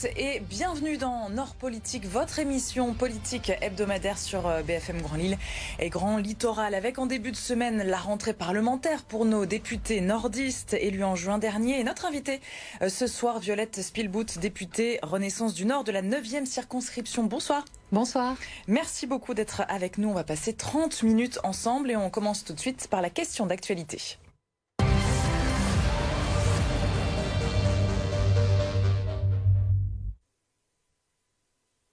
tous et bienvenue dans Nord Politique, votre émission politique hebdomadaire sur euh, BFM Grand Lille et Grand Littoral avec en début de semaine la rentrée parlementaire pour nos députés nordistes élus en juin dernier et notre invité euh, ce soir Violette Spielbout, députée Renaissance du Nord de la 9e circonscription. Bonsoir. Bonsoir. Merci beaucoup d'être avec nous. On va passer 30 minutes ensemble et on commence tout de suite par la question d'actualité.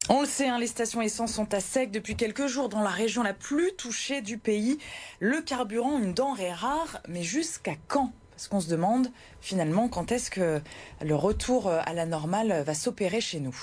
On le sait, hein, les stations essence sont à sec depuis quelques jours dans la région la plus touchée du pays. Le carburant, une denrée rare, mais jusqu'à quand? Parce qu'on se demande finalement quand est-ce que le retour à la normale va s'opérer chez nous.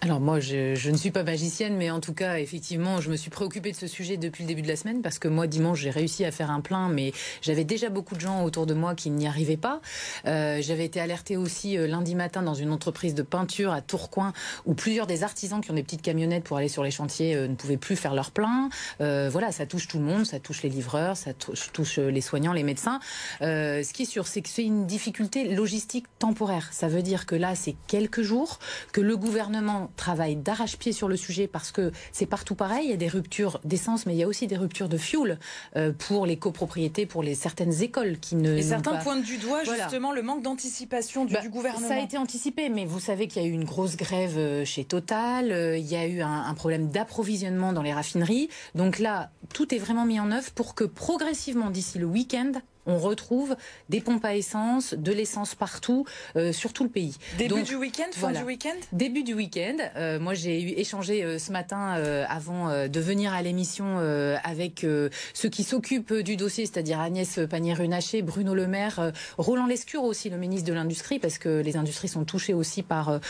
Alors moi, je, ne suis pas magicienne, mais en tout cas, effectivement, je me suis préoccupée de ce sujet depuis le début de la semaine parce que moi, dimanche, j'ai réussi à faire un plein, mais j'avais déjà beaucoup de gens autour de moi qui n'y arrivaient pas. Euh, j'avais été alertée aussi euh, lundi matin dans une entreprise de peinture à Tourcoing où plusieurs des artisans qui ont des petites camionnettes pour aller sur les chantiers euh, ne pouvaient plus faire leur plein. voilà, ça touche tout le monde, ça touche les livreurs, ça touche, les soignants, les médecins. ce qui est sûr, c'est que c'est une difficulté logistique temporaire. Ça veut dire que là, c'est quelques jours que le gouvernement travaille d'arrache-pied sur le sujet parce que c'est partout pareil. Il y a des ruptures d'essence, mais il y a aussi des ruptures de fuel euh, pour les copropriétés, pour les certaines écoles qui ne. Et certains pointent du doigt justement le manque d'anticipation du, bah, gouvernement. Ça a été anticipé, mais vous savez qu'il y a eu une grosse grève euh, chez Total. Euh, il y a eu un, un problème d'approvisionnement dans les raffineries. Donc là, tout est vraiment mis en œuvre pour que progressivement, d'ici le week-end, on retrouve des pompes à essence, de l'essence partout, euh, sur tout le pays. Début du week-end, fin du week-end? Début du week-end. Euh, moi, j'ai eu échangé euh, ce matin avant de venir à l'émission avec ceux qui s'occupent du dossier, c'est-à-dire Agnès Pannier-Runacher, Bruno Le Maire, Roland Lescure aussi, le ministre de l'Industrie, parce que les industries sont touchées aussi par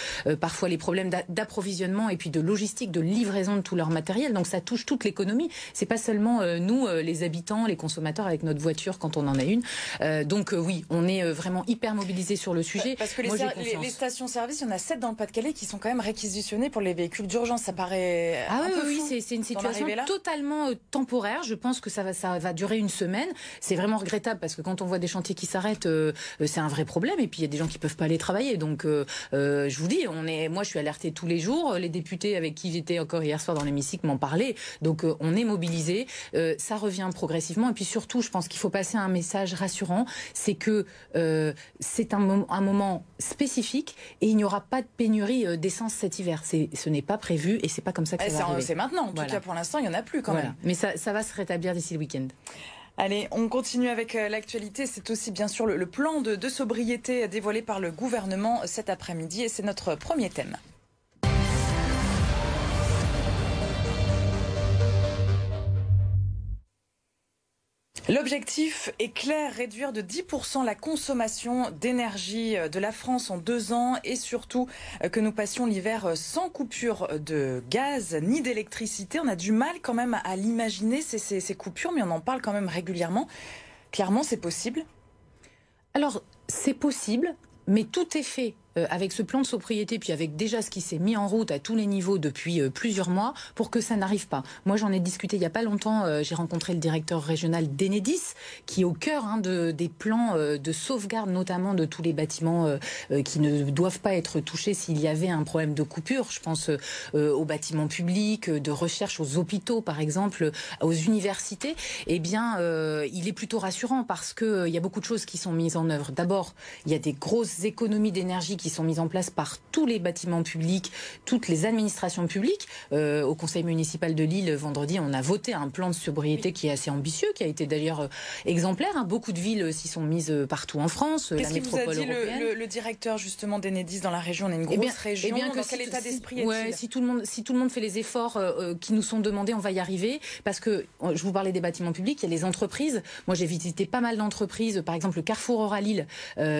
parfois les problèmes d'approvisionnement et puis de logistique, de livraison de tout leur matériel. Donc ça touche toute l'économie. C'est pas seulement nous, les habitants, les consommateurs avec notre voiture quand on en a une. Euh, donc euh, oui, on est euh, vraiment hyper mobilisé sur le sujet. Parce que les, stations-service, il y en a 7 dans le Pas-de-Calais qui sont quand même réquisitionnées pour les véhicules d'urgence. Ça paraît ah un oui, oui, c'est une situation totalement temporaire. Je pense que ça va, ça va durer une semaine. C'est vraiment regrettable parce que quand on voit des chantiers qui s'arrêtent, c'est un vrai problème. Et puis il y a des gens qui peuvent pas aller travailler. Donc je vous dis, on est, moi je suis alertée tous les jours. Les députés avec qui j'étais encore hier soir dans l'hémicycle m'en parlaient. Donc on est mobilisé. ça revient progressivement. Et puis surtout, je pense qu'il faut passer un message rassurant, c'est que euh, c'est un, un, moment spécifique et il n'y aura pas de pénurie euh, d'essence cet hiver. Ce n'est pas prévu et c'est pas comme ça que ça va C'est maintenant. En tout cas, pour l'instant, il n'y en a plus quand même. Mais ça, ça va se rétablir d'ici le week-end. Allez, on continue avec euh, l'actualité. C'est aussi bien sûr le, plan de, de sobriété dévoilé par le gouvernement cet après-midi et c'est notre premier thème. L'objectif est clair, réduire de 10% la consommation d'énergie de la France en deux ans et surtout euh, que nous passions l'hiver sans coupure de gaz ni d'électricité. On a du mal quand même à l'imaginer, ces, ces, coupures, mais on en parle quand même régulièrement. Clairement, c'est possible? Alors, c'est possible, mais tout est fait euh, avec ce plan de sobriété, puis avec déjà ce qui s'est mis en route à tous les niveaux depuis euh, plusieurs mois, pour que ça n'arrive pas. Moi, j'en ai discuté il n'y a pas longtemps. Euh, j'ai rencontré le directeur régional d'Enedis, qui est au cœur hein, de, des plans de sauvegarde, notamment de tous les bâtiments qui ne doivent pas être touchés s'il y avait un problème de coupure. Je pense aux bâtiments publics, de recherche, aux hôpitaux, par exemple, aux universités. Eh bien, il est plutôt rassurant parce qu'il y a beaucoup de choses qui sont mises en œuvre. D'abord, il y a des grosses économies d'énergie qui sont mises en place par tous les bâtiments publics, toutes les administrations publiques. Euh, au Conseil municipal de Lille, vendredi, on a voté un plan de sobriété qui est assez ambitieux, qui a été d'ailleurs euh, exemplaire. Hein. Beaucoup de villes s'y sont mises euh, partout en France, la métropole vous a dit Le, le, directeur justement d'Enedis dans la région? On est une eh grosse région. Eh bien que dans quel état d'esprit ouais, si tout le monde, si tout le monde fait les efforts qui nous sont demandés, on va y arriver. Parce que je vous parlais des bâtiments publics, il y a les entreprises. Moi, j'ai visité pas mal d'entreprises, par exemple le Carrefour Aura Lille,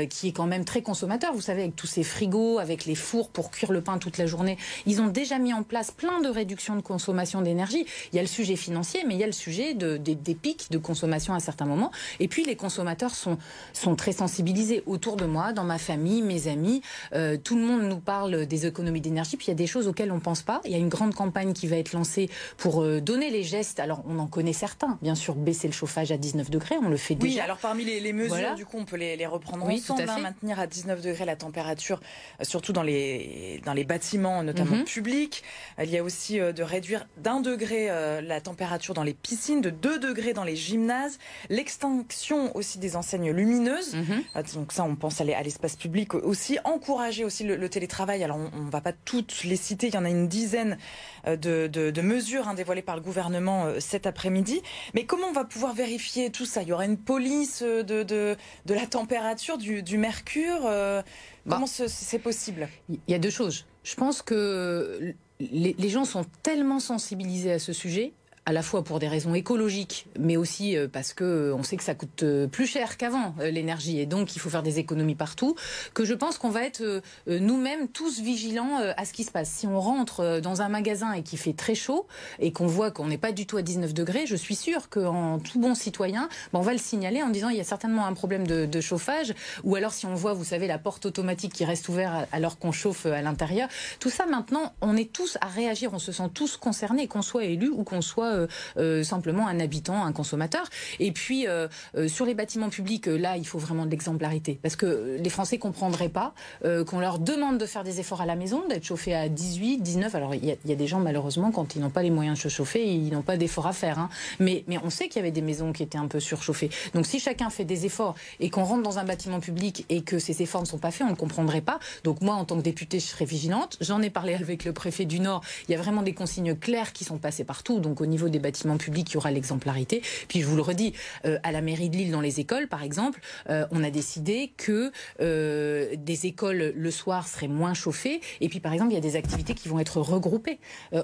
qui est quand même très consommateur. Vous savez, avec tous ces frigos, avec les fours pour cuire le pain toute la journée. Ils ont déjà mis en place plein de réductions de consommation d'énergie. Il y a le sujet financier, mais il y a le sujet de, des pics de consommation à certains moments. Et puis les consommateurs sont, sont très sensibilisés autour de moi, dans ma famille, mes amis. Euh, tout le monde nous parle des économies d'énergie. Puis il y a des choses auxquelles on ne pense pas. Il y a une grande campagne qui va être lancée pour euh, donner les gestes. Alors on en connaît certains. Bien sûr, baisser le chauffage à 19 degrés, on le fait déjà. Oui, alors parmi les, mesures, du coup, on peut les, reprendre oui, ensemble. Tout à hein, maintenir à 19 degrés la température température, surtout dans les, dans les bâtiments, notamment mhm. publics. Il y a aussi de réduire d'un degré la température dans les piscines, de 2 degrés dans les gymnases, l'extinction aussi des enseignes lumineuses. Mhm. Donc ça, on pense à l'espace public aussi. Encourager aussi le, télétravail. Alors on ne va pas toutes les citer, il y en a une dizaine de, de, mesures hein, dévoilées par le gouvernement cet après-midi. Mais comment on va pouvoir vérifier tout ça? Il y aura une police de, de, de la température, du, du mercure euh, bah. Comment c'est possible? Il y a deux choses. Je pense que les, les gens sont tellement sensibilisés à ce sujet à la fois pour des raisons écologiques, mais aussi euh, parce que euh, on sait que ça coûte euh, plus cher qu'avant l'énergie, et donc il faut faire des économies partout. Que je pense qu'on va être nous-mêmes tous vigilants à ce qui se passe. Si on rentre dans un magasin et qu'il fait très chaud et qu'on voit qu'on n'est pas du tout à 19 degrés, je suis sûre qu'en tout bon citoyen, ben, on va le signaler en disant il y a certainement un problème de, de, chauffage, ou alors si on voit, vous savez, la porte automatique qui reste ouverte alors qu'on chauffe à l'intérieur. Tout ça maintenant, on est tous à réagir, on se sent tous concernés, qu'on soit élu ou qu'on soit euh, euh, simplement un habitant, un consommateur. Et puis euh, sur les bâtiments publics, là, il faut vraiment de l'exemplarité parce que les Français comprendraient pas qu'on leur demande de faire des efforts à la maison, d'être chauffé à 18, 19. Alors il y, a des gens malheureusement quand ils n'ont pas les moyens de se chauffer, ils n'ont pas d'efforts à faire. Hein. Mais, mais on sait qu'il y avait des maisons qui étaient un peu surchauffées. Donc si chacun fait des efforts et qu'on rentre dans un bâtiment public et que ces efforts ne sont pas faits, on ne comprendrait pas. Donc moi, en tant que députée, je serais vigilante. J'en ai parlé avec le préfet du Nord. Il y a vraiment des consignes claires qui sont passées partout. Donc au niveau des bâtiments publics, il y aura l'exemplarité. Puis je vous le redis, euh, à la mairie de Lille, dans les écoles, par exemple, euh, on a décidé que euh, des écoles le soir seraient moins chauffées. Et puis par exemple, il y a des activités qui vont être regroupées.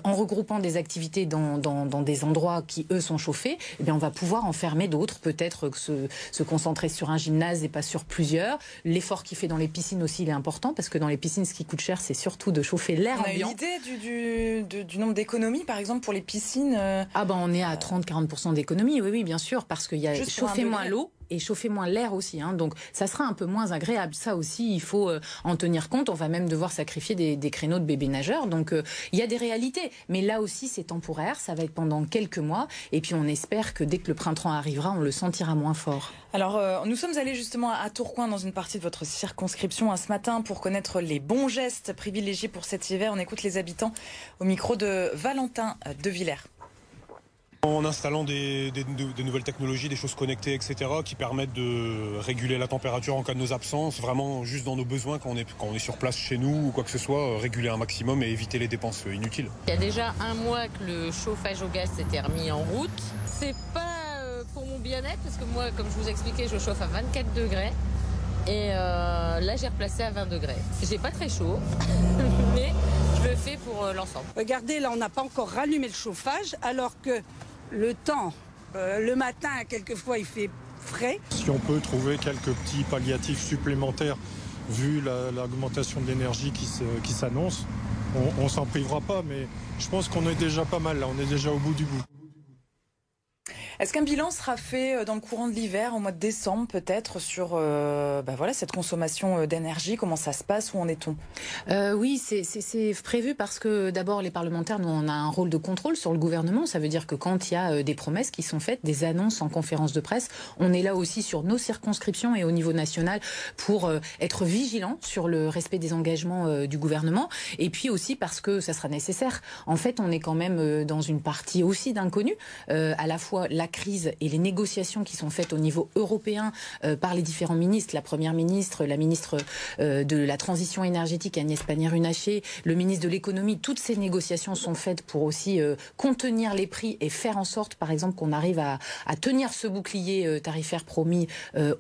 en regroupant des activités dans, dans, dans, des endroits qui, eux, sont chauffés, eh bien, on va pouvoir en fermer d'autres, peut-être se, se concentrer sur un gymnase et pas sur plusieurs. L'effort qu'il fait dans les piscines aussi, il est important, parce que dans les piscines, ce qui coûte cher, c'est surtout de chauffer l'air ambiant. On a une idée du, du, du nombre d'économies, par exemple, pour les piscines Ah ben, on est à 30-40% d'économie, oui, oui, bien sûr, parce qu'il y a chauffé moins l'eau et chauffer moins l'air aussi. Hein. Donc ça sera un peu moins agréable. Ça aussi, il faut euh, en tenir compte. On va même devoir sacrifier des, créneaux de bébés nageurs. Donc euh, il y a des réalités. Mais là aussi, c'est temporaire. Ça va être pendant quelques mois. Et puis on espère que dès que le printemps arrivera, on le sentira moins fort. Alors euh, nous sommes allés justement à Tourcoing dans une partie de votre circonscription ce matin pour connaître les bons gestes privilégiés pour cet hiver. On écoute les habitants au micro de Valentin de Villers. En installant des, nouvelles technologies, des choses connectées, etc., qui permettent de réguler la température en cas de nos absences, vraiment juste dans nos besoins quand on est, quand on est sur place chez nous ou quoi que ce soit, euh, réguler un maximum et éviter les dépenses euh, inutiles. Il y a déjà un mois que le chauffage au gaz s'était remis en route. C'est pas euh, pour mon bien-être parce que moi, comme je vous expliquais, je chauffe à 24 degrés. Et là, j'ai replacé à 20 degrés. J'ai pas très chaud, mais je le fais pour l'ensemble. Regardez, là, on n'a pas encore rallumé le chauffage, alors que le temps. Euh, le matin, quelquefois, il fait frais. Si on peut trouver quelques petits palliatifs supplémentaires, vu l'augmentation de l'énergie qui s'annonce, on, on s'en privera pas, mais je pense qu'on est déjà pas mal là, on est déjà au bout du bout. Est-ce qu'un bilan sera fait euh, dans le courant de l'hiver, au mois de décembre peut-être, sur euh, bah voilà, cette consommation euh, d'énergie? Comment ça se passe? Où en est-on? Oui, c'est prévu parce que d'abord, les parlementaires, nous, on a un rôle de contrôle sur le gouvernement. Ça veut dire que quand il y a des promesses qui sont faites, des annonces en conférence de presse, on est là aussi sur nos circonscriptions et au niveau national pour être vigilant sur le respect des engagements du gouvernement. Et puis aussi parce que ça sera nécessaire. En fait, on est quand même dans une partie aussi d'inconnu, à la fois la crise et les négociations qui sont faites au niveau européen euh, par les différents ministres, la première ministre, la ministre euh, de la transition énergétique Agnès Pannier-Runacher, le ministre de l'économie, toutes ces négociations sont faites pour aussi euh, contenir les prix et faire en sorte, par exemple, qu'on arrive à, à, tenir ce bouclier tarifaire promis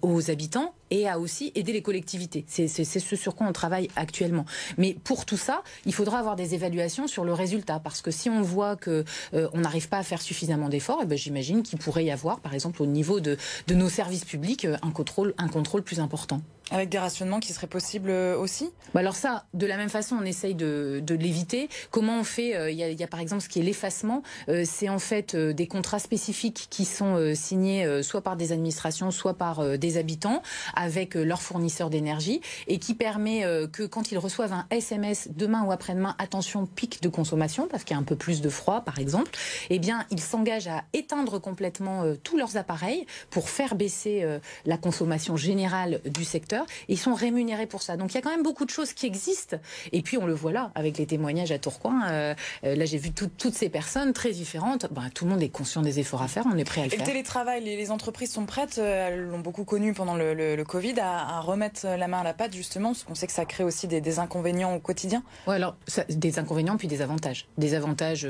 aux habitants et à aussi aider les collectivités. C'est ce sur quoi on travaille actuellement. Mais pour tout ça, il faudra avoir des évaluations sur le résultat, parce que si on voit que euh, on n'arrive pas à faire suffisamment d'efforts, eh ben, j'imagine qu'il pourrait y avoir, par exemple, au niveau de, nos services publics, euh, un contrôle plus important. Avec des rationnements qui seraient possibles euh, aussi bah Alors ça, de la même façon, on essaye de, de l'éviter. Comment on fait euh, il y, a, y, a, par exemple ce qui est l'effacement. Euh, c'est en fait des contrats spécifiques qui sont signés soit par des administrations, soit par des habitants avec leurs fournisseurs d'énergie et qui permet que quand ils reçoivent un SMS demain ou après-demain, attention, pic de consommation parce qu'il y a un peu plus de froid par exemple, eh bien ils s'engagent à éteindre complètement tous leurs appareils pour faire baisser la consommation générale du secteur heures et ils sont rémunérés pour ça. Donc il y a quand même beaucoup de choses qui existent. Et puis on le voit là avec les témoignages à Tourcoing. Euh, euh, là j'ai vu toutes ces personnes très différentes. Ben, tout le monde est conscient des efforts à faire. On est prêt à le et faire. Le télétravail, les, entreprises sont prêtes. Elles l'ont beaucoup connu pendant le, Covid à, remettre la main à la pâte justement parce qu'on sait que ça crée aussi des, inconvénients au quotidien. Ouais, alors des inconvénients puis des avantages. Des avantages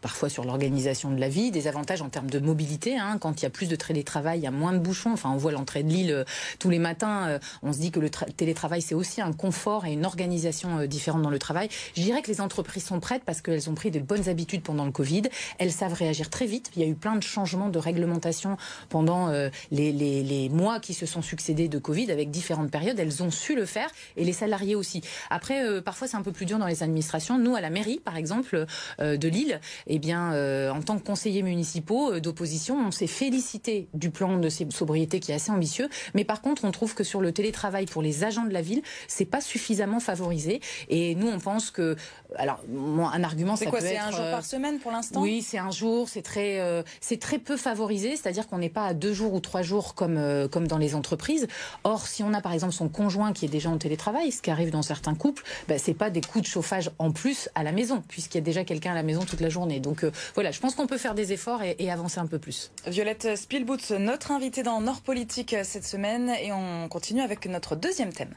parfois sur l'organisation de la vie, des avantages en termes de mobilité. Hein. Quand il y a plus de télétravail, il y a moins de bouchons. Enfin, on voit l'entrée de l'île tous les matins. On se dit que le télétravail, c'est aussi un confort et une organisation euh, différente dans le travail. Je dirais que les entreprises sont prêtes parce qu'elles ont pris de bonnes habitudes pendant le Covid. Elles savent réagir très vite. Il y a eu plein de changements de réglementation pendant euh, les, mois qui se sont succédés de Covid avec différentes périodes. Elles ont su le faire et les salariés aussi. Après, euh, parfois, c'est un peu plus dur dans les administrations. Nous, à la mairie, par exemple, de Lille, eh bien, en tant que conseillers municipaux d'opposition, on s'est félicité du plan de sobriété qui est assez ambitieux. Mais par contre, on trouve que sur le télétravail pour les agents de la ville, c'est pas suffisamment favorisé. Et nous, on pense que, alors, un argument, c'est quoi C'est un jour par semaine pour l'instant? Oui, c'est un jour. C'est très, euh, c'est très peu favorisé. C'est-à-dire qu'on n'est pas à deux jours ou trois jours comme euh, comme dans les entreprises. Or, si on a par exemple son conjoint qui est déjà en télétravail, ce qui arrive dans certains couples, ben, c'est pas des coûts de chauffage en plus à la maison, puisqu'il y a déjà quelqu'un à la maison toute la journée. Donc euh, voilà, je pense qu'on peut faire des efforts et, et, avancer un peu plus. Violette Spielboots, notre invitée dans Nord Politique cette semaine, et on continue avec notre deuxième thème.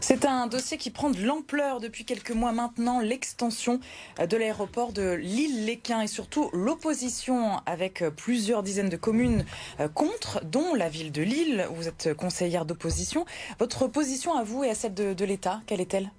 C'est un dossier qui prend de l'ampleur depuis quelques mois maintenant, l'extension de l'aéroport de l'île-Léquin et surtout l'opposition avec plusieurs dizaines de communes euh, contre, dont la ville de Lille. Vous êtes conseillère d'opposition. Votre position à vous et à celle de l'État, quelle est-elle?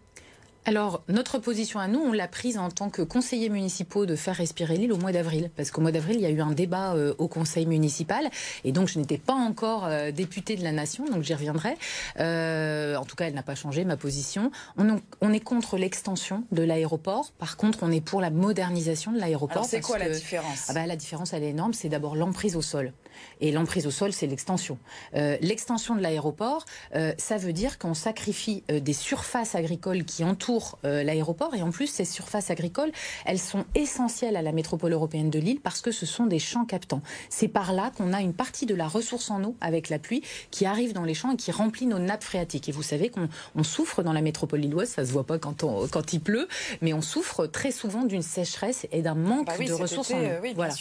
Alors, notre position à nous, on l'a prise en tant que conseillers municipaux de faire respirer l'île au mois d'avril. Parce qu'au mois d'avril, il y a eu un débat euh, au conseil municipal. Et donc, je n'étais pas encore euh, députée de la nation, donc j'y reviendrai. Euh, en tout cas, elle n'a pas changé ma position. On, on est contre l'extension de l'aéroport. Par contre, on est pour la modernisation de l'aéroport. Alors, c'est quoi la différence? Ah bah, La différence, elle est énorme. C'est d'abord l'emprise au sol. Et l'emprise au sol, c'est l'extension. Euh, l'extension de l'aéroport, euh, ça veut dire qu'on sacrifie euh, des surfaces agricoles qui entourent l'aéroport. Et en plus, ces surfaces agricoles, elles sont essentielles à la métropole européenne de Lille parce que ce sont des champs captants. C'est par là qu'on a une partie de la ressource en eau avec la pluie qui arrive dans les champs et qui remplit nos nappes phréatiques. Et vous savez qu'on souffre dans la métropole lilloise, ça se voit pas quand, on, quand il pleut, mais on souffre très souvent d'une sécheresse et d'un manque bah de ressources en eau. voilà.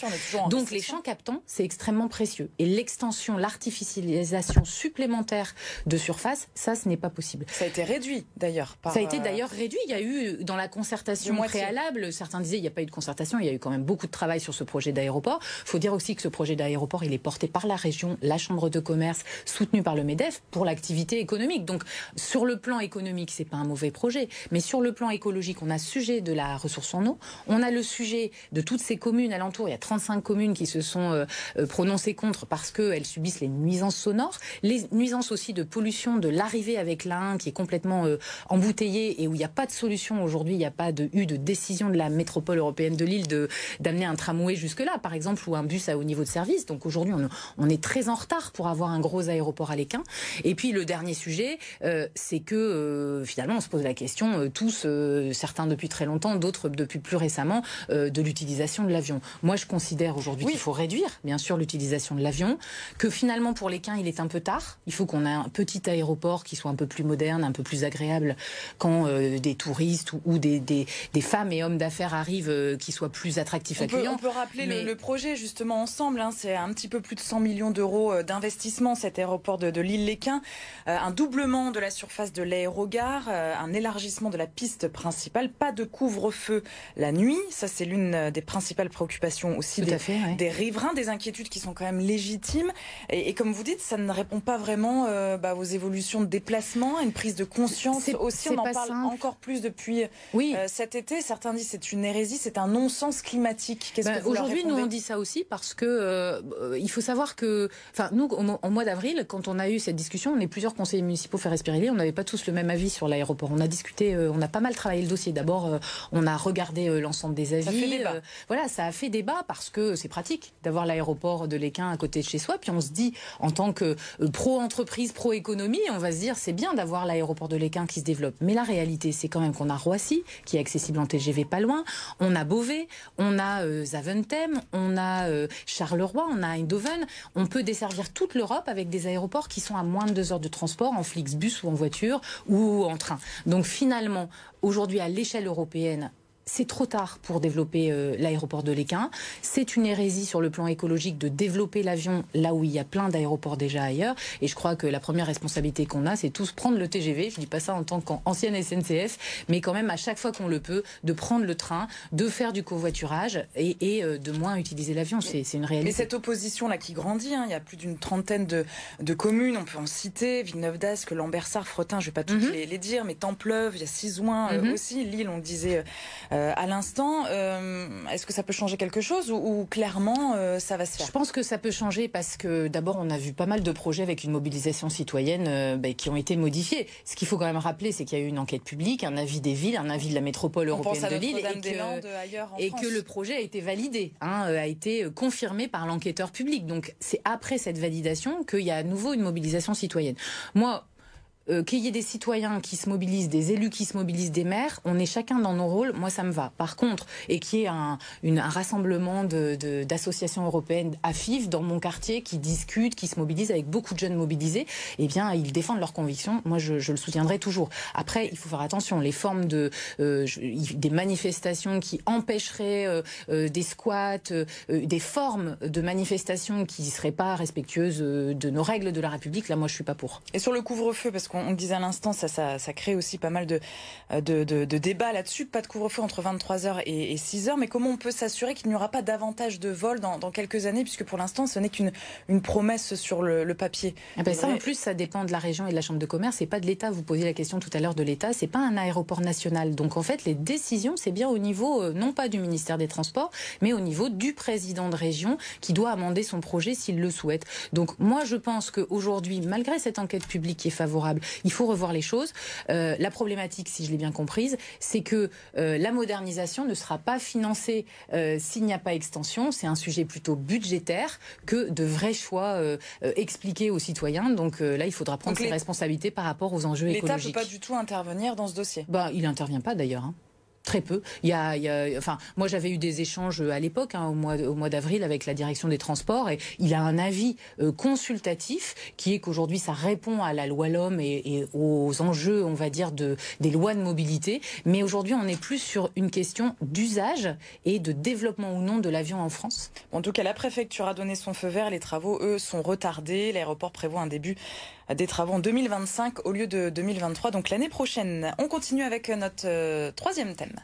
Donc les champs captants, c'est extrêmement précieux. Et l'extension, l'artificialisation supplémentaire de surface, ça, ce n'est pas possible. Ça a été réduit d'ailleurs. Ça a été euh, d'ailleurs réduit. Il y a eu dans la concertation préalable, certains disaient il n'y a pas eu de concertation, il y a eu quand même beaucoup de travail sur ce projet d'aéroport. Il faut dire aussi que ce projet d'aéroport, il est porté par la région, la Chambre de commerce, soutenu par le MEDEF pour l'activité économique. Donc sur le plan économique, c'est pas un mauvais projet, mais sur le plan écologique, on a sujet de la ressource en eau, on a le sujet de toutes ces communes alentours. Il y a 35 communes qui se sont euh, euh, prononcées contre parce qu'elles subissent les nuisances sonores, les nuisances aussi de pollution de l'arrivée avec l'A1 qui est complètement euh, embouteillé et où il n'y a pas de solution aujourd'hui, il n'y a pas de, eu de décision de la métropole européenne de Lille de d'amener un tramway jusque-là, par exemple, ou un bus à haut niveau de service. Donc aujourd'hui, on, on, est très en retard pour avoir un gros aéroport à l'Équin. Et puis le dernier sujet, euh, c'est que euh, finalement, on se pose la question, tous, certains depuis très longtemps, d'autres depuis plus récemment, de l'utilisation de l'avion. Moi, je considère aujourd'hui qu'il faut réduire, bien sûr, l'utilisation de l'avion, que finalement pour les quins il est un peu tard. Il faut qu'on ait un petit aéroport qui soit un peu plus moderne, un peu plus agréable quand euh, des touristes ou, des, des, femmes et hommes d'affaires arrivent euh, qui soient plus attractifs on accueillants. Peut, on peut rappeler le, projet justement ensemble. Hein. c'est un petit peu plus de 100 millions d'euros euh, d'investissement cet aéroport de, de l'île-les-Quins, un doublement de la surface de l'aérogare, un élargissement de la piste principale, pas de couvre-feu la nuit. Ça c'est l'une des principales préoccupations aussi des, des riverains, des inquiétudes qui sont quand même légitime. Et, comme vous dites, ça ne répond pas vraiment euh, bah, aux évolutions de déplacement, à une prise de conscience aussi. On en parle encore plus depuis oui. Euh, cet été. Certains disent c'est une hérésie, c'est un non-sens climatique. Qu'est-ce bah, que Aujourd'hui, nous on dit ça aussi parce que euh, il faut savoir que, enfin, nous en mois d'avril, quand on a eu cette discussion, on est plusieurs conseillers municipaux faire respirer on n'avait pas tous le même avis sur l'aéroport. On a discuté, on a pas mal travaillé le dossier. D'abord, on a regardé l'ensemble des avis. Ça fait débat. voilà, ça a fait débat parce que c'est pratique d'avoir l'aéroport de l'Équin À côté de chez soi, puis on se dit, en tant que euh, pro-entreprise, pro-économie, on va se dire, c'est bien d'avoir l'aéroport de Léquin qui se développe. Mais la réalité, c'est quand même qu'on a Roissy, qui est accessible en TGV pas loin, on a Beauvais, on a euh, Zaventem, on a euh, Charleroi, on a Eindhoven. On peut desservir toute l'Europe avec des aéroports qui sont à moins de deux heures de transport en Flixbus ou en voiture ou en train. Donc finalement, aujourd'hui, à l'échelle européenne, c'est trop tard pour développer euh, l'aéroport de Léquin. C'est une hérésie sur le plan écologique de développer l'avion là où il y a plein d'aéroports déjà ailleurs. Et je crois que la première responsabilité qu'on a, c'est tous prendre le TGV. Je dis pas ça en tant qu'ancienne SNCF, mais quand même à chaque fois qu'on le peut, de prendre le train, de faire du covoiturage et, et euh, de moins utiliser l'avion. C'est une réalité. Mais cette opposition là qui grandit, hein, il y a plus d'une trentaine de, de, communes. On peut en citer Villeneuve d'Ascq, Lambersart, Fretin. Je vais pas toutes mhm. les, les, dire, mais Templeuve, il y a Sizouin mm aussi, Lille, on le disait. Euh, à l'instant. Euh, est-ce que ça peut changer quelque chose ou, clairement euh, ça va se faire Je pense que ça peut changer parce que d'abord on a vu pas mal de projets avec une mobilisation citoyenne bah, qui ont été modifiés. Ce qu'il faut quand même rappeler, c'est qu'il y a eu une enquête publique, un avis des villes, un avis de la métropole européenne de Lille et, que, et que, le projet a été validé, hein, a été confirmé par l'enquêteur public. Donc c'est après cette validation qu'il y a à nouveau une mobilisation citoyenne. Moi, euh, qu'il y ait des citoyens qui se mobilisent, des élus qui se mobilisent, des maires, on est chacun dans nos rôles, moi ça me va. Par contre, et qu'il y ait un, rassemblement d'associations de, européennes à FIF dans mon quartier qui discutent, qui se mobilisent avec beaucoup de jeunes mobilisés, eh bien ils défendent leurs convictions, moi je, le soutiendrai toujours. Après, il faut faire attention, les formes de euh, des manifestations qui empêcheraient euh, des squats, des formes de manifestations qui ne seraient pas respectueuses de nos règles de la République, là moi je suis pas pour. Et sur le couvre-feu, parce que on, le disait à l'instant, ça, ça, ça, crée aussi pas mal de, de, de, de débats là-dessus. Pas de couvre-feu entre 23h et, et 6h, mais comment on peut s'assurer qu'il n'y aura pas davantage de vols dans, dans, quelques années, puisque pour l'instant, ce n'est qu'une une promesse sur le, le papier? Eh ben ça, en plus, ça dépend de la région et de la Chambre de commerce, et pas de l'État. Vous posiez la question tout à l'heure de l'État, c'est pas un aéroport national. Donc en fait, les décisions, c'est bien au niveau, euh, non pas du ministère des Transports, mais au niveau du président de région qui doit amender son projet s'il le souhaite. Donc moi, je pense qu'aujourd'hui, malgré cette enquête publique qui est favorable, il faut revoir les choses. Euh, la problématique, si je l'ai bien comprise, c'est que euh, la modernisation ne sera pas financée euh, s'il n'y a pas extension. C'est un sujet plutôt budgétaire que de vrais choix expliqués aux citoyens. Donc là, il faudra prendre ses responsabilités par rapport aux enjeux écologiques. L'État ne peut pas du tout intervenir dans ce dossier? Bah, il n'intervient pas d'ailleurs. Hein. Très peu. Il y a, il y a enfin, moi j'avais eu des échanges à l'époque, hein, au mois, au mois d'avril, avec la direction des transports, et il a un avis euh, consultatif qui est qu'aujourd'hui ça répond à la loi l'homme et, et, aux enjeux, on va dire, de, des lois de mobilité. Mais aujourd'hui, on est plus sur une question d'usage et de développement ou non de l'avion en France. En tout cas, la préfecture a donné son feu vert. Les travaux, eux, sont retardés. L'aéroport prévoit un début des travaux en 2025 au lieu de 2023, donc l'année prochaine. On continue avec notre euh, troisième thème.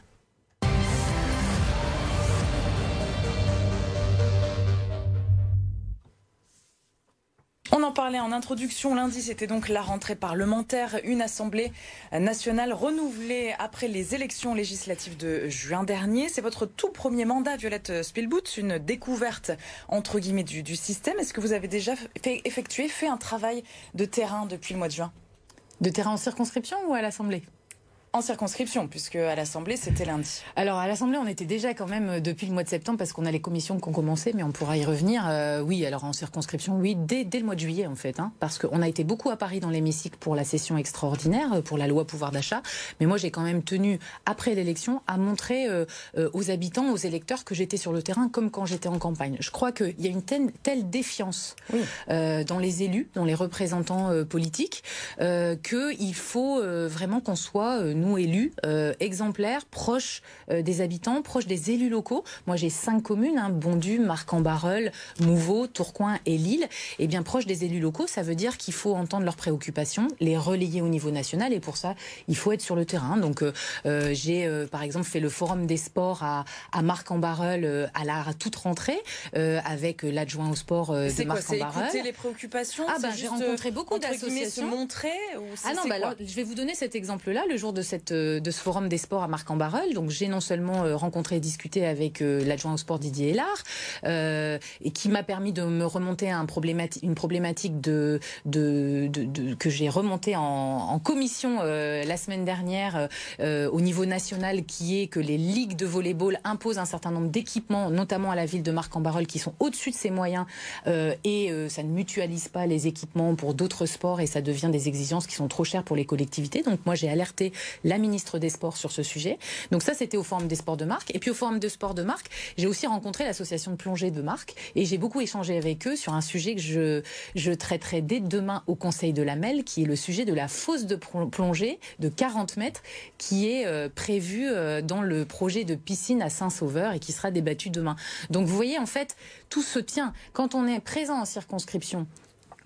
On en parlait en introduction. Lundi, c'était donc la rentrée parlementaire, une assemblée nationale renouvelée après les élections législatives de juin dernier. C'est votre tout premier mandat, Violette Spielboot, une découverte entre guillemets du, du système. Est-ce que vous avez déjà effectué, fait un travail de terrain depuis le mois de juin? De terrain en circonscription ou à l'Assemblée? En circonscription, puisque à l'Assemblée, c'était lundi. Alors, à l'Assemblée, on était déjà quand même euh, depuis le mois de septembre, parce qu'on a les commissions qui ont commencé, mais on pourra y revenir. Euh, oui, alors en circonscription, oui, dès, dès, le mois de juillet, en fait, hein, parce qu'on a été beaucoup à Paris dans l'hémicycle pour la session extraordinaire, euh, pour la loi pouvoir d'achat. Mais moi, j'ai quand même tenu, après l'élection, à montrer euh, aux habitants, aux électeurs, que j'étais sur le terrain comme quand j'étais en campagne. Je crois qu'il y a une telle, telle défiance oui. dans les élus, dans les représentants politiques, qu'il faut vraiment qu'on soit nous élus, euh, exemplaires, proches euh, des habitants, proches des élus locaux. Moi, j'ai cinq communes, hein, Bondu, Marc-en-Barœul, Mouveau, Tourcoing et Lille. Et bien proches des élus locaux, ça veut dire qu'il faut entendre leurs préoccupations, les relayer au niveau national. Et pour ça, il faut être sur le terrain. Donc, euh, j'ai euh, par exemple fait le forum des sports à, à Marc-en-Barœul euh, à la à toute rentrée avec l'adjoint au sport de Marc-en-Barœul. Écouter les préoccupations. Ah ben, j'ai rencontré beaucoup d'associations. montrer. ah non, bah alors, je vais vous donner cet exemple-là. Le jour de cette, de ce forum des sports à Marc-en-Barœul. Donc j'ai non seulement rencontré et discuté avec l'adjoint au sport Didier Hélard, et qui m'a permis de me remonter à une problématique que j'ai remontée en, en, commission la semaine dernière au niveau national, qui est que les ligues de volleyball imposent un certain nombre d'équipements, notamment à la ville de Marc-en-Barœul, qui sont au-dessus de ses moyens, et ça ne mutualise pas les équipements pour d'autres sports et ça devient des exigences qui sont trop chères pour les collectivités. Donc moi j'ai alerté la ministre des Sports sur ce sujet. Donc ça c'était au Forum des sports de marque. Et puis au Forum de sport de marque, j'ai aussi rencontré l'association de plongée de marque et j'ai beaucoup échangé avec eux sur un sujet que je, je traiterai dès demain au Conseil de la MEL, qui est le sujet de la fosse de plongée de 40 mètres qui est euh, prévue euh, dans le projet de piscine à Saint-Sauveur et qui sera débattu demain. Donc vous voyez en fait tout se tient. Quand on est présent en circonscription,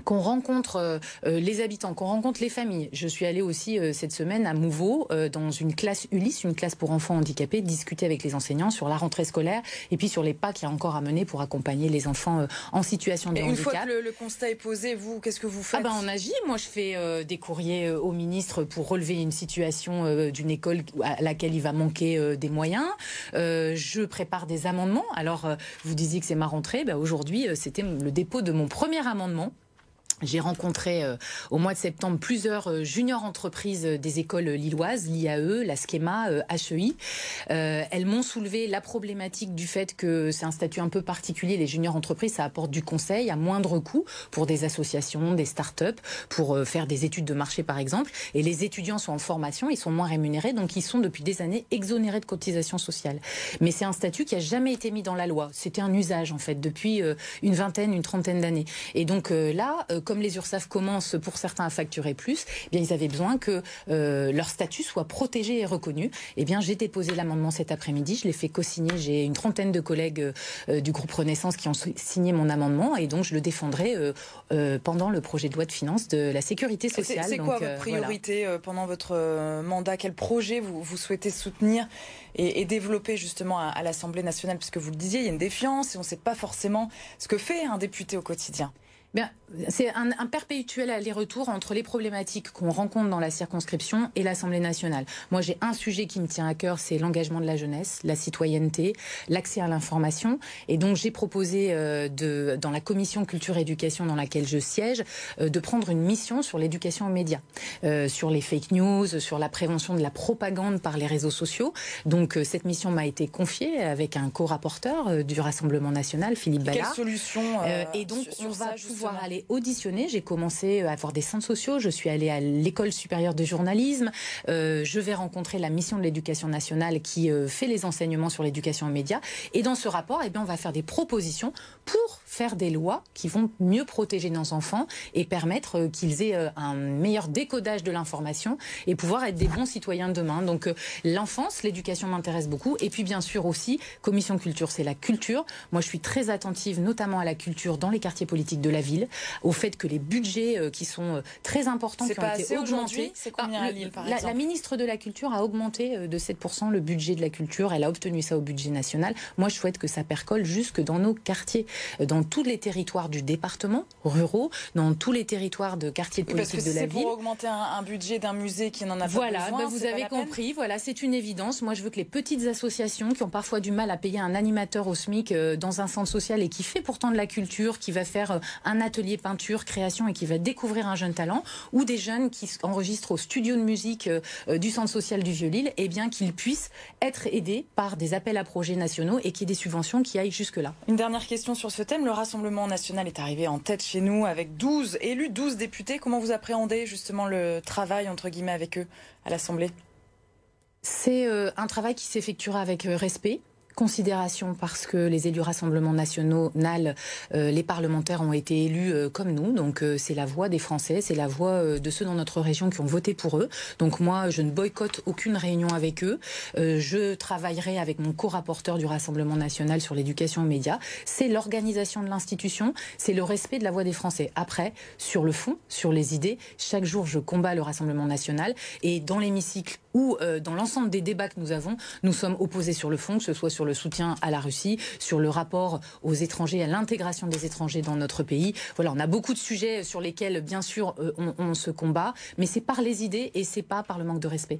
qu'on rencontre euh, euh, les habitants, qu'on rencontre les familles. Je suis allée aussi euh, cette semaine à Mouveau, dans une classe Ulysse, une classe pour enfants handicapés, discuter avec les enseignants sur la rentrée scolaire et puis sur les pas qu'il y a encore à mener pour accompagner les enfants en situation de et handicap. Une fois que le, constat est posé, vous, qu'est-ce que vous faites ah ben, On agit. Moi, je fais des courriers au ministre pour relever une situation d'une école à laquelle il va manquer des moyens. je prépare des amendements. Alors, vous disiez que c'est ma rentrée. Ben, Aujourd'hui, c'était le dépôt de mon premier amendement j'ai rencontré euh, au mois de septembre plusieurs euh, juniors entreprises des écoles lilloises, l'IAE, la Schema, HEI. Euh, elles m'ont soulevé la problématique du fait que c'est un statut un peu particulier. Les juniors entreprises, ça apporte du conseil à moindre coût pour des associations, des start-up, pour faire des études de marché par exemple. Et les étudiants sont en formation, ils sont moins rémunérés, donc ils sont depuis des années exonérés de cotisations sociales. Mais c'est un statut qui a jamais été mis dans la loi. C'était un usage en fait depuis une vingtaine, une trentaine d'années. Et donc là, comme les URSAF commencent pour certains à facturer plus, eh bien ils avaient besoin que euh, leur statut soit protégé et reconnu. Eh bien j'ai déposé l'amendement cet après-midi, je l'ai fait co-signer. J'ai une trentaine de collègues euh, du groupe Renaissance qui ont signé mon amendement et donc je le défendrai euh, pendant le projet de loi de finances de la sécurité sociale. C'est quoi votre priorité pendant votre mandat? Quel projet vous, vous souhaitez soutenir et, développer justement à, à l'Assemblée nationale? Puisque vous le disiez, il y a une défiance et on ne sait pas forcément ce que fait un député au quotidien. Bien, c'est un, un, perpétuel aller-retour entre les problématiques qu'on rencontre dans la circonscription et l'Assemblée nationale. Moi, j'ai un sujet qui me tient à cœur, c'est l'engagement de la jeunesse, la citoyenneté, l'accès à l'information. Et donc, j'ai proposé euh, de, dans la commission culture-éducation dans laquelle je siège, euh, de prendre une mission sur l'éducation aux médias, euh, sur les fake news, sur la prévention de la propagande par les réseaux sociaux. Donc, euh, cette mission m'a été confiée avec un co-rapporteur euh, du Rassemblement national, Philippe Ballard. Quelle solution Et donc, on va pouvoir aller auditionner. J'ai commencé à avoir des centres sociaux. Je suis allée à l'école supérieure de journalisme. Euh, je vais rencontrer la mission de l'éducation nationale qui euh, fait les enseignements sur l'éducation aux médias. Et dans ce rapport, eh on va faire des propositions pour faire des lois qui vont mieux protéger nos enfants et permettre euh, qu'ils aient euh, un meilleur décodage de l'information et pouvoir être des bons citoyens de demain. Donc euh, l'enfance, l'éducation m'intéresse beaucoup. Et puis bien sûr aussi, commission culture, c'est la culture. Moi, je suis très attentive notamment à la culture dans les quartiers politiques de la ville au fait que les budgets qui sont très importants, qui ont été augmentés? C'est combien ah, Lille, par la, la, ministre de la Culture a augmenté de 7% le budget de la culture. Elle a obtenu ça au budget national. Moi, je souhaite que ça percole jusque dans nos quartiers, dans tous les territoires du département, ruraux, dans tous les territoires de quartiers politiques oui, parce que de la ville. pour augmenter un, un, budget d'un musée qui n'en a voilà, pas besoin. Voilà, ben vous avez compris. Voilà, c'est une évidence. Moi, je veux que les petites associations qui ont parfois du mal à payer un animateur au SMIC dans un centre social et qui fait pourtant de la culture, qui va faire un atelier peinture, création et qui va découvrir un jeune talent, ou des jeunes qui enregistrent au studio de musique euh, euh, du Centre social du Vieux-Lille, eh bien qu'ils puissent être aidés par des appels à projets nationaux et qu'il y ait des subventions qui aillent jusque-là. Une dernière question sur ce thème. Le Rassemblement national est arrivé en tête chez nous avec 12 élus, 12 députés. Comment vous appréhendez justement le travail, entre guillemets, avec eux à l'Assemblée? C'est euh, un travail qui s'effectuera avec respect, considération parce que les élus Rassemblement nationaux, NAL, euh, les parlementaires ont été élus euh, comme nous. Donc euh, c'est la voix des Français, c'est la voix euh, de ceux dans notre région qui ont voté pour eux. Donc moi, je ne boycotte aucune réunion avec eux. Je travaillerai avec mon co-rapporteur du Rassemblement national sur l'éducation aux médias. C'est l'organisation de l'institution, c'est le respect de la voix des Français. Après, sur le fond, sur les idées, chaque jour je combats le Rassemblement national et dans l'hémicycle ou dans l'ensemble des débats que nous avons, nous sommes opposés sur le fond, que ce soit sur sur le soutien à la Russie, sur le rapport aux étrangers, à l'intégration des étrangers dans notre pays. Voilà, on a beaucoup de sujets sur lesquels, bien sûr, euh, on, on se combat, mais c'est par les idées et c'est pas par le manque de respect.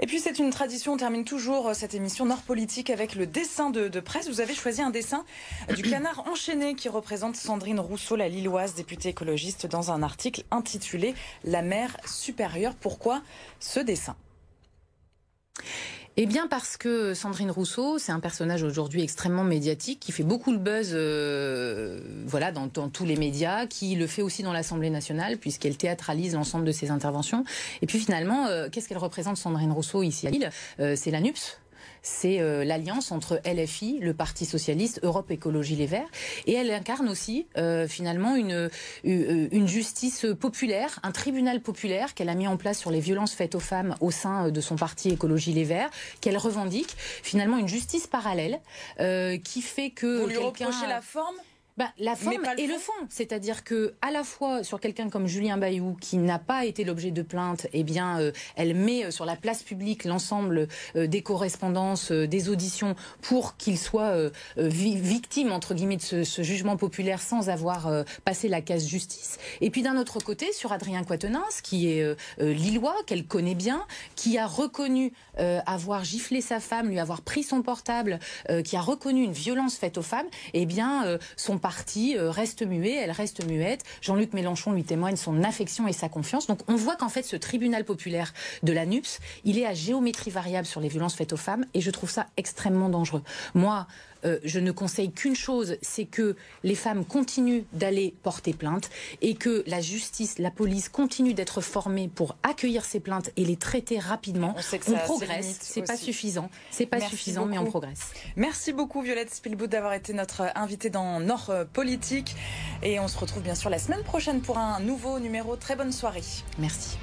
Et puis c'est une tradition, on termine toujours euh, cette émission Nord Politique avec le dessin de, de presse. Vous avez choisi un dessin du canard enchaîné qui représente Sandrine Rousseau, la Lilloise, députée écologiste, dans un article intitulé La mer supérieure. Pourquoi ce dessin? Eh bien parce que Sandrine Rousseau, c'est un personnage aujourd'hui extrêmement médiatique, qui fait beaucoup le buzz euh, voilà, dans, tous les médias, qui le fait aussi dans l'Assemblée nationale, puisqu'elle théâtralise l'ensemble de ses interventions. Et puis finalement, euh, qu'est-ce qu'elle représente Sandrine Rousseau ici à Lille? Euh, C'est la NUPS, c'est euh, l'alliance entre LFI, le Parti socialiste, Europe Écologie Les Verts, et elle incarne aussi euh, finalement une, euh, une justice populaire, un tribunal populaire qu'elle a mis en place sur les violences faites aux femmes au sein de son parti Écologie Les Verts, qu'elle revendique finalement une justice parallèle euh, qui fait que Vous lui reprochez la forme bah, la forme et le fond, c'est-à-dire que à la fois sur quelqu'un comme Julien Bayou qui n'a pas été l'objet de plainte, eh bien, euh, elle met sur la place publique l'ensemble euh, des correspondances, euh, des auditions pour qu'il soit vi victime entre guillemets de ce, ce, jugement populaire sans avoir passé la case justice. Et puis d'un autre côté, sur Adrien Quatennens, qui est lillois, qu'elle connaît bien, qui a reconnu avoir giflé sa femme, lui avoir pris son portable, qui a reconnu une violence faite aux femmes, eh bien, son parti reste muet, elle reste muette. Jean-Luc Mélenchon lui témoigne son affection et sa confiance. Donc on voit qu'en fait ce tribunal populaire de la NUPS, il est à géométrie variable sur les violences faites aux femmes et je trouve ça extrêmement dangereux. Moi, euh, je ne conseille qu'une chose, c'est que les femmes continuent d'aller porter plainte et que la justice, la police continue d'être formée pour accueillir ces plaintes et les traiter rapidement. On, on progresse, c'est pas suffisant, c'est pas Merci suffisant, beaucoup. mais on progresse. Merci beaucoup Violette Spielbout d'avoir été notre invitée dans Nord Politique et on se retrouve bien sûr la semaine prochaine pour un nouveau numéro. Très bonne soirée. Merci.